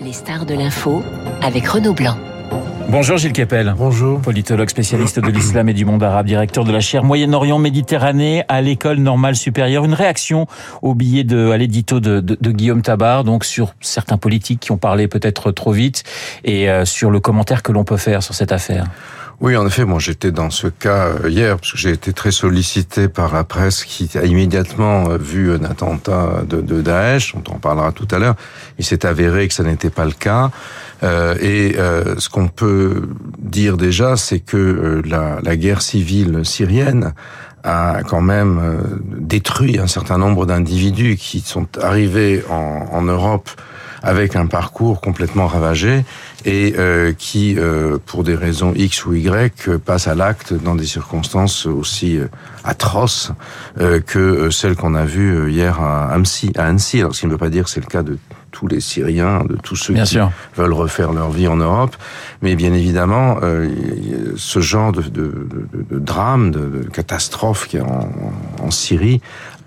Les stars de l'info avec Renaud Blanc. Bonjour Gilles Kepel. Bonjour. Politologue spécialiste de l'islam et du monde arabe, directeur de la chaire Moyen-Orient Méditerranée à l'école normale supérieure. Une réaction au billet de, à l'édito de, de, de, Guillaume Tabar, donc sur certains politiques qui ont parlé peut-être trop vite et euh, sur le commentaire que l'on peut faire sur cette affaire. Oui, en effet, moi j'étais dans ce cas euh, hier parce que j'ai été très sollicité par la presse qui a immédiatement euh, vu un attentat de, de Daesh, on parlera tout à l'heure. Il s'est avéré que ça n'était pas le cas. Euh, et euh, ce qu'on peut dire déjà, c'est que euh, la, guerre civile syrienne a quand même détruit un certain nombre d'individus qui sont arrivés en, en Europe avec un parcours complètement ravagé et euh, qui, euh, pour des raisons X ou Y, passe à l'acte dans des circonstances aussi euh, atroces que celles qu'on a vues hier à Annecy. À Annecy. Alors, ce qui ne veut pas dire que c'est le cas de tous les Syriens, de tous ceux bien qui sûr. veulent refaire leur vie en Europe. Mais bien évidemment, euh, ce genre de, de, de, de drame, de, catastrophe qui est en, en Syrie,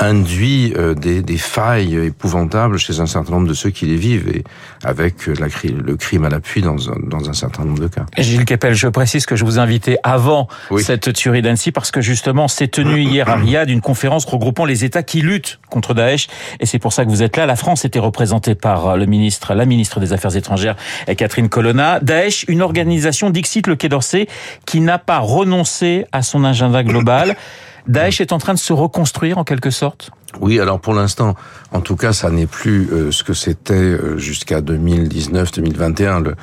induit euh, des, des, failles épouvantables chez un certain nombre de ceux qui les vivent, et avec la, le crime à l'appui dans un, dans un certain nombre de cas. Gilles Kepel, je précise que je vous invitais avant oui. cette tuerie d'Annecy, parce que justement, s'est tenue hier à Riyad une conférence regroupant les États qui luttent contre Daesh, et c'est pour ça que vous êtes là. La France était représentée par le ministre, la ministre des Affaires étrangères, Catherine Colonna. Daesh, une organisation, Dixit le Quai d'Orsay, qui n'a pas renoncé à son agenda global. Daesh est en train de se reconstruire en quelque sorte? Oui, alors pour l'instant, en tout cas, ça n'est plus euh, ce que c'était euh, jusqu'à 2019-2021. Le,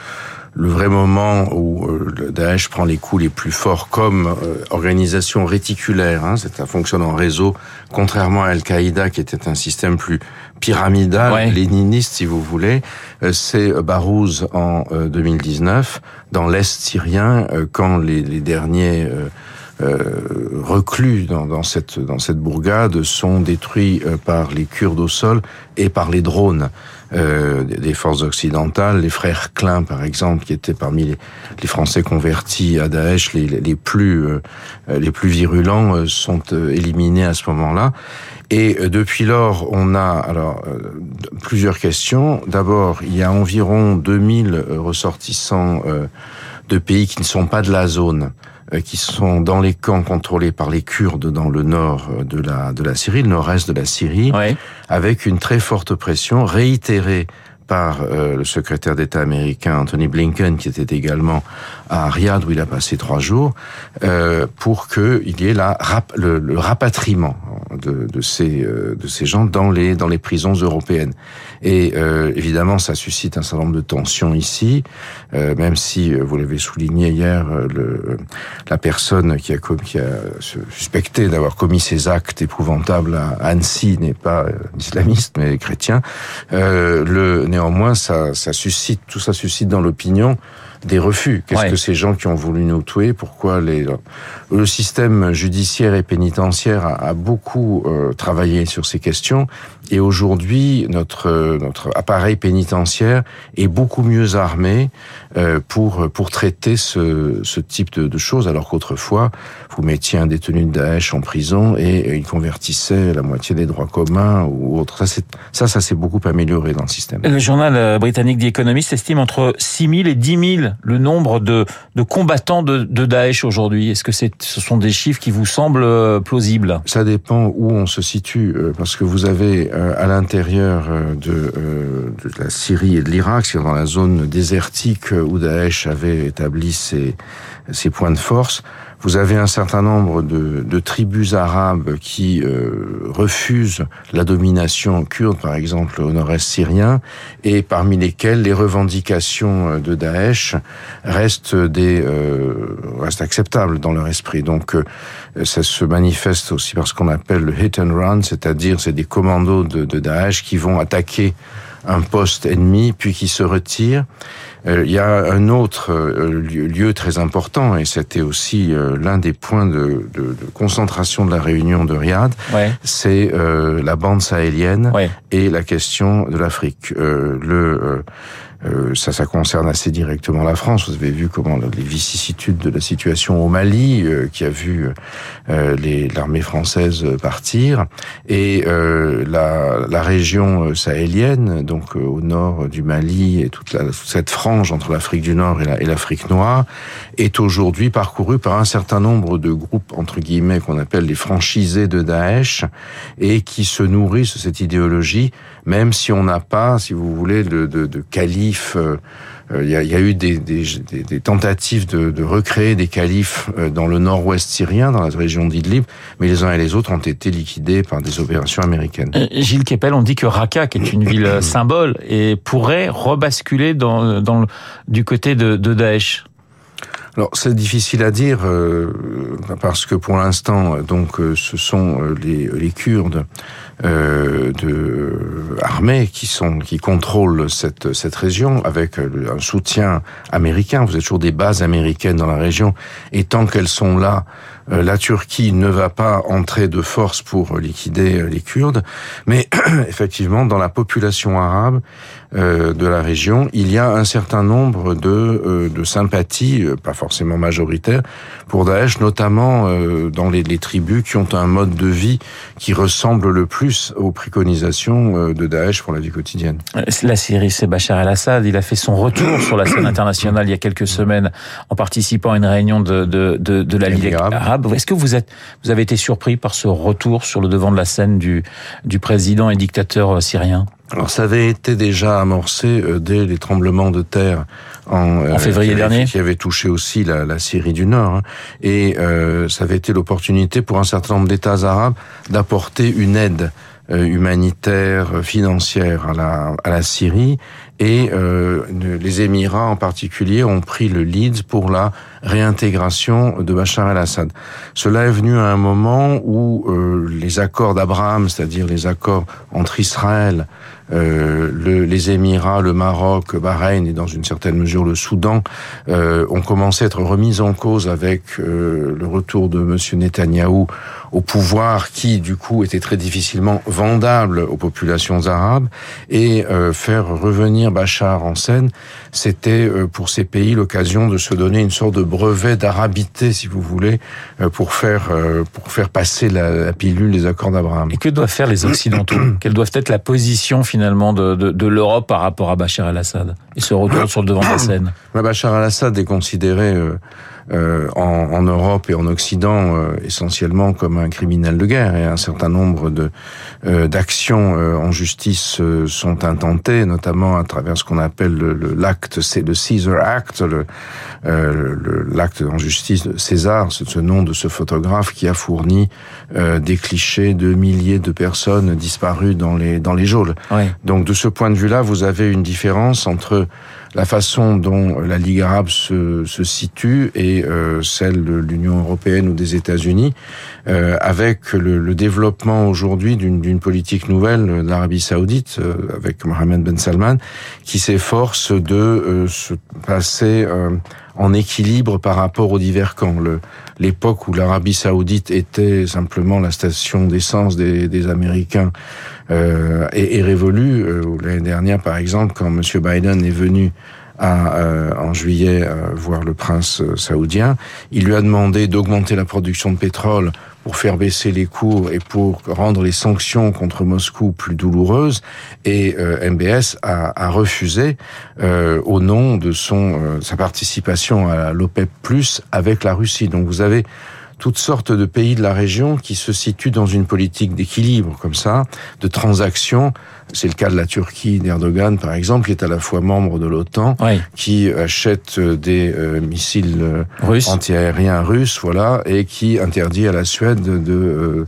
le vrai moment où euh, le Daesh prend les coups les plus forts comme euh, organisation réticulaire, hein, ça fonctionne en réseau, contrairement à Al-Qaïda qui était un système plus pyramidal, ouais. léniniste si vous voulez, euh, c'est Barouz en 2019, dans l'Est syrien, quand les, les derniers... Euh, reclus dans, dans, cette, dans cette bourgade sont détruits euh, par les Kurdes au sol et par les drones euh, des forces occidentales. Les frères Klein, par exemple, qui étaient parmi les, les Français convertis à Daesh, les, les plus, les plus virulents, sont éliminés à ce moment-là. Et depuis lors, on a alors plusieurs questions. D'abord, il y a environ 2000 ressortissants de pays qui ne sont pas de la zone qui sont dans les camps contrôlés par les Kurdes dans le nord de la, de la Syrie, le nord-est de la Syrie, ouais. avec une très forte pression réitérée par euh, le secrétaire d'État américain Anthony Blinken, qui était également à Riyad où il a passé trois jours, euh, pour qu'il y ait le, rapatriement de, ces, euh, de ces gens dans les, dans les prisons européennes. Et euh, évidemment, ça suscite un certain nombre de tensions ici, même si, vous l'avez souligné hier, la personne qui a, qui a suspecté d'avoir commis ces actes épouvantables à Annecy n'est pas islamiste, mais chrétien. le, néanmoins, ça, suscite, tout ça suscite dans l'opinion des refus. Qu'est-ce ouais. que ces gens qui ont voulu nous tuer Pourquoi les le système judiciaire et pénitentiaire a, a beaucoup euh, travaillé sur ces questions et aujourd'hui notre notre appareil pénitentiaire est beaucoup mieux armé euh, pour pour traiter ce ce type de, de choses alors qu'autrefois vous mettiez un détenu de Daesh en prison et il convertissait la moitié des droits communs ou autre. Ça c'est ça ça s'est beaucoup amélioré dans le système. Le journal britannique The Economist estime entre 6 000 et 10 000 le nombre de, de combattants de, de Daesh aujourd'hui? Est-ce que ce sont des chiffres qui vous semblent plausibles? Ça dépend où on se situe, parce que vous avez à l'intérieur de, de la Syrie et de l'Irak, c'est dans la zone désertique où Daesh avait établi ses, ses points de force, vous avez un certain nombre de, de tribus arabes qui euh, refusent la domination kurde, par exemple au nord-est syrien, et parmi lesquelles les revendications de Daesh restent des euh, restent acceptables dans leur esprit. Donc euh, ça se manifeste aussi par ce qu'on appelle le hit and run, c'est-à-dire c'est des commandos de, de Daesh qui vont attaquer un poste ennemi puis qui se retirent Euh, il y a un autre euh, lieu très important, et c'était aussi euh, l'un des points de, de, de, concentration de la réunion de Riyad, ouais. c'est la bande sahélienne ouais. et la question de l'Afrique. le euh, ça, ça concerne assez directement la France. Vous avez vu comment les vicissitudes de la situation au Mali, euh, qui a vu euh, l'armée française partir, et la, la, région sahélienne, donc au nord du Mali, et toute, la, toute cette frange entre l'Afrique du Nord et l'Afrique noire, est aujourd'hui parcourue par un certain nombre de groupes entre guillemets qu'on appelle les franchisés de Daesh, et qui se nourrissent de cette idéologie, même si on n'a pas, si vous voulez, de, de, de calife. Euh, il y, a, y, a, eu des, des, des tentatives de, de, recréer des califes euh, dans le nord-ouest syrien, dans la région d'Idlib, mais les uns et les autres ont été liquidés par des opérations américaines. Euh, Gilles Kepel, on dit que Raqqa, qui est une ville symbole, et pourrait rebasculer dans, dans, du côté de, de Daesh. Alors c'est difficile à dire euh, parce que pour l'instant donc ce sont les, les Kurdes euh, de armées qui sont qui contrôlent cette cette région avec un soutien américain. Vous avez toujours des bases américaines dans la région et tant qu'elles sont là, euh, la Turquie ne va pas entrer de force pour liquider les Kurdes, mais effectivement dans la population arabe euh, de la région, il y a un certain nombre de, euh, de sympathies, pas forcément majoritaires, pour Daesh, notamment dans les, les tribus qui ont un mode de vie qui ressemble le plus aux préconisations euh, de Daesh pour la vie quotidienne. La Syrie, c'est Bachar el-Assad. Il a fait son retour sur la scène internationale il y a quelques semaines en participant à une réunion de, de, de, de la Ligue arabe. Est-ce que vous, êtes, vous avez été surpris par ce retour sur le devant de la scène du, du président et dictateur euh, syrien? Alors ça avait été déjà amorcé euh, dès les tremblements de terre en, en février dernier, qui avait touché aussi la, la Syrie du Nord, hein. et euh, ça avait été l'opportunité pour un certain nombre d'États arabes d'apporter une aide euh, humanitaire, euh, financière à la, à la Syrie. Et euh, les Émirats en particulier ont pris le lead pour la réintégration de Bachar el-Assad. Cela est venu à un moment où euh, les accords d'Abraham, c'est-à-dire les accords entre Israël, euh, le, les Émirats, le Maroc, Bahreïn et dans une certaine mesure le Soudan euh, ont commencé à être remis en cause avec euh, le retour de Monsieur Netanyahou au pouvoir, qui du coup était très difficilement vendable aux populations arabes, et euh, faire revenir Bachar en scène, c'était euh, pour ces pays l'occasion de se donner une sorte de brevet d'arabité, si vous voulez, pour faire pour faire passer la, la pilule des accords d'Abraham. Et que doivent faire les Occidentaux? Quelle doit être la position finalement finalement de, l'Europe par rapport à Bachar el-Assad et se retourne sur le devant de la scène. Bachar el-Assad est considéré euh, euh, en, en, Europe et en Occident euh, essentiellement comme un criminel de guerre et un certain nombre de euh, d'actions euh, en justice euh, sont intentées, notamment à travers ce qu'on appelle l'acte, c'est le Caesar Act, le l'acte en justice de César, c'est ce nom de ce photographe qui a fourni des clichés de milliers de personnes disparues dans les dans les geôles. Oui. Donc de ce point de vue-là, vous avez une différence entre la façon dont la Ligue arabe se, se situe et euh, celle de l'Union européenne ou des États-Unis, euh, avec le, le développement aujourd'hui d'une politique nouvelle de l'Arabie saoudite, euh, avec Mohamed Ben Salman, qui s'efforce de euh, se passer euh, en équilibre par rapport aux divers camps. L'époque où l'Arabie saoudite était simplement la station d'essence des, des Américains euh, est, est révolue. Euh, L'année dernière, par exemple, quand M. Biden est venu à, euh, en juillet euh, voir le prince euh, saoudien, il lui a demandé d'augmenter la production de pétrole pour faire baisser les cours et pour rendre les sanctions contre Moscou plus douloureuses. Et euh, MBS a, a refusé euh, au nom de son euh, sa participation à l'OPEP+ avec la Russie. Donc vous avez toutes sortes de pays de la région qui se situent dans une politique d'équilibre comme ça, de transactions. C'est le cas de la Turquie d'Erdogan, par exemple, qui est à la fois membre de l'OTAN, oui. qui achète des euh, missiles euh, Russe. antiaériens russes, voilà, et qui interdit à la Suède de euh,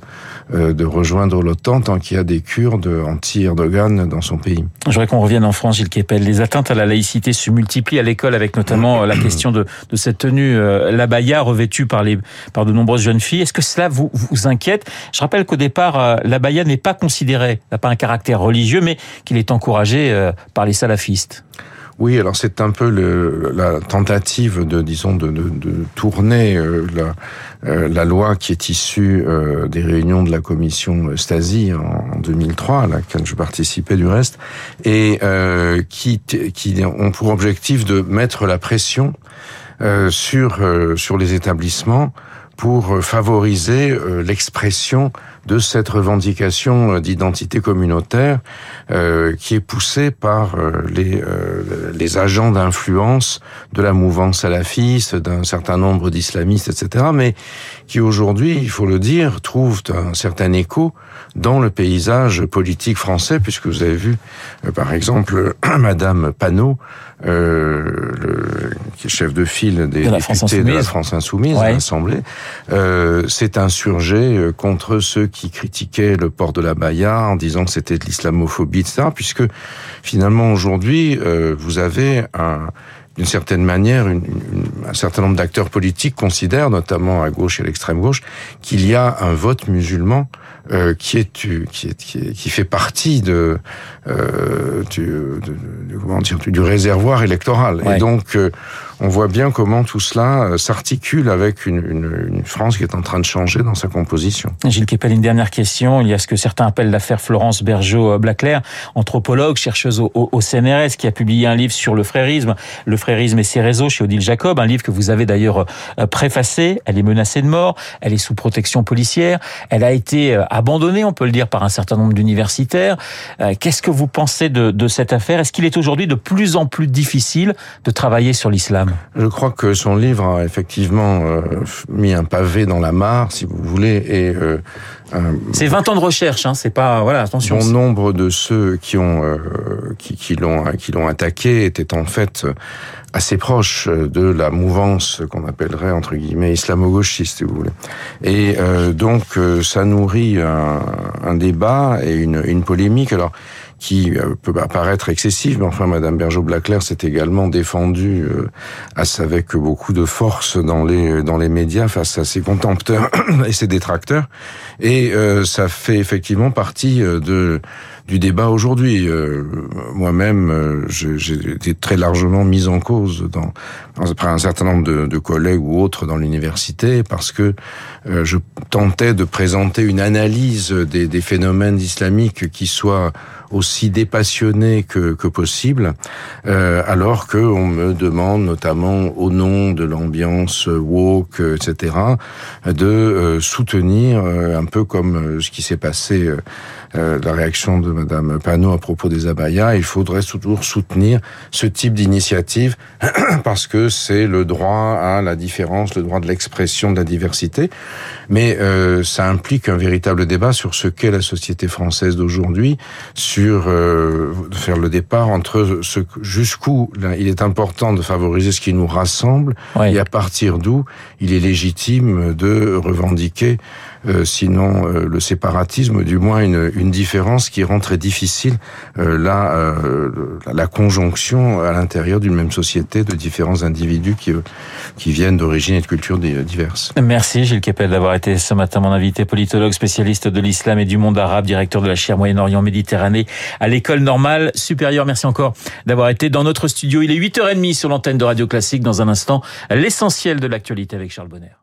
de rejoindre l'OTAN tant qu'il y a des Kurdes anti-Erdogan dans son pays. Je voudrais qu'on revienne en France, Gilles Kepel. Les atteintes à la laïcité se multiplient à l'école avec notamment la question de, de cette tenue euh, l'abaya revêtue par, les, par de nombreuses jeunes filles. Est-ce que cela vous, vous inquiète? Je rappelle qu'au départ, euh, l'abaya n'est pas considéré, n'a pas un caractère religieux, mais qu'il est encouragé euh, par les salafistes. Oui, alors c'est un peu le, la tentative de, disons, de, de, de tourner euh, la, euh, la, loi qui est issue euh, des réunions de la commission Stasi en, en, 2003, à laquelle je participais du reste, et qui, qui ont pour objectif de mettre la pression sur sur les établissements pour favoriser l'expression de cette revendication euh, d'identité communautaire euh, qui est poussée par euh, les, euh, les agents d'influence de la mouvance salafiste, d'un certain nombre d'islamistes, etc., mais qui aujourd'hui, il faut le dire, trouvent un certain écho dans le paysage politique français, puisque vous avez vu, par exemple, Madame Panot, euh, le, qui est chef de file des de députés de la France Insoumise ouais. à l'Assemblée, euh, s'est insurgé contre ceux qui critiquait le port de la Baïa en disant que c'était de l'islamophobie, etc. Puisque finalement aujourd'hui, euh, vous avez un d'une certaine manière, une, une, un certain nombre d'acteurs politiques considèrent, notamment à gauche et à l'extrême gauche, qu'il y a un vote musulman euh, qui, est, qui, est, qui, est, qui fait partie de, euh, du, de, de, comment dire, du réservoir électoral. Ouais. Et donc, euh, on voit bien comment tout cela euh, s'articule avec une, une, une, France qui est en train de changer dans sa composition. Gilles Kepel, une dernière question. Il y a ce que certains appellent l'affaire Florence Bergeau-Blaclair, anthropologue, chercheuse au, au, au, CNRS, qui a publié un livre sur le frérisme, le frérisme et ses réseaux chez Odile Jacob, un livre que vous avez d'ailleurs euh, préfacé. Elle est menacée de mort, elle est sous protection policière, elle a été euh, abandonnée, on peut le dire, par un certain nombre d'universitaires. Qu'est-ce que vous pensez de, de cette affaire? Est-ce qu'il est aujourd'hui de plus en plus difficile de travailler sur l'islam? Je crois que son livre a effectivement euh, mis un pavé dans la mare, si vous voulez, et euh, c'est 20 ans de recherche, hein, c'est pas voilà attention. Bon nombre de ceux qui ont euh, qui, qui l'ont qui l'ont attaqué étaient en fait assez proches de la mouvance qu'on appellerait entre guillemets islamo-gauchiste, si vous voulez. Et euh, donc euh, ça nourrit un, un, débat et une, une polémique. Alors qui euh, peut apparaître excessive, mais enfin, Madame Bergeau-Blaclair s'est également défendue euh, avec beaucoup de force dans les dans les médias face à ses contempteurs et ses détracteurs, et euh, ça fait effectivement partie de du débat aujourd'hui. Euh, Moi-même, euh, j'ai été très largement mis en cause dans, par un certain nombre de, de collègues ou autres dans l'université parce que euh, je tentais de présenter une analyse des, des phénomènes islamiques qui soit aussi dépassionnée que, possible, euh, alors que on me demande, notamment au nom de l'ambiance woke, etc., de euh, soutenir un peu comme ce qui s'est passé, euh, la réaction de Madame Panot à propos des abayas. Il faudrait toujours soutenir ce type d'initiative parce que c'est le droit à la différence, le droit de l'expression de la diversité. Mais euh, ça implique un véritable débat sur ce qu'est la société française d'aujourd'hui, euh, faire le départ entre ce jusqu'où il est important de favoriser ce qui nous rassemble oui. et à partir d'où il est légitime de revendiquer sinon euh, le séparatisme, du moins une, une, différence qui rend très difficile euh, la, euh, la conjonction à l'intérieur d'une même société de différents individus qui, qui viennent d'origines et de cultures diverses. Merci Gilles Kepel d'avoir été ce matin mon invité, politologue, spécialiste de l'islam et du monde arabe, directeur de la chaire Moyen-Orient Méditerranée à l'école normale supérieure. Merci encore d'avoir été dans notre studio. Il est 8h30 sur l'antenne de Radio Classique. Dans un instant, l'essentiel de l'actualité avec Charles Bonner.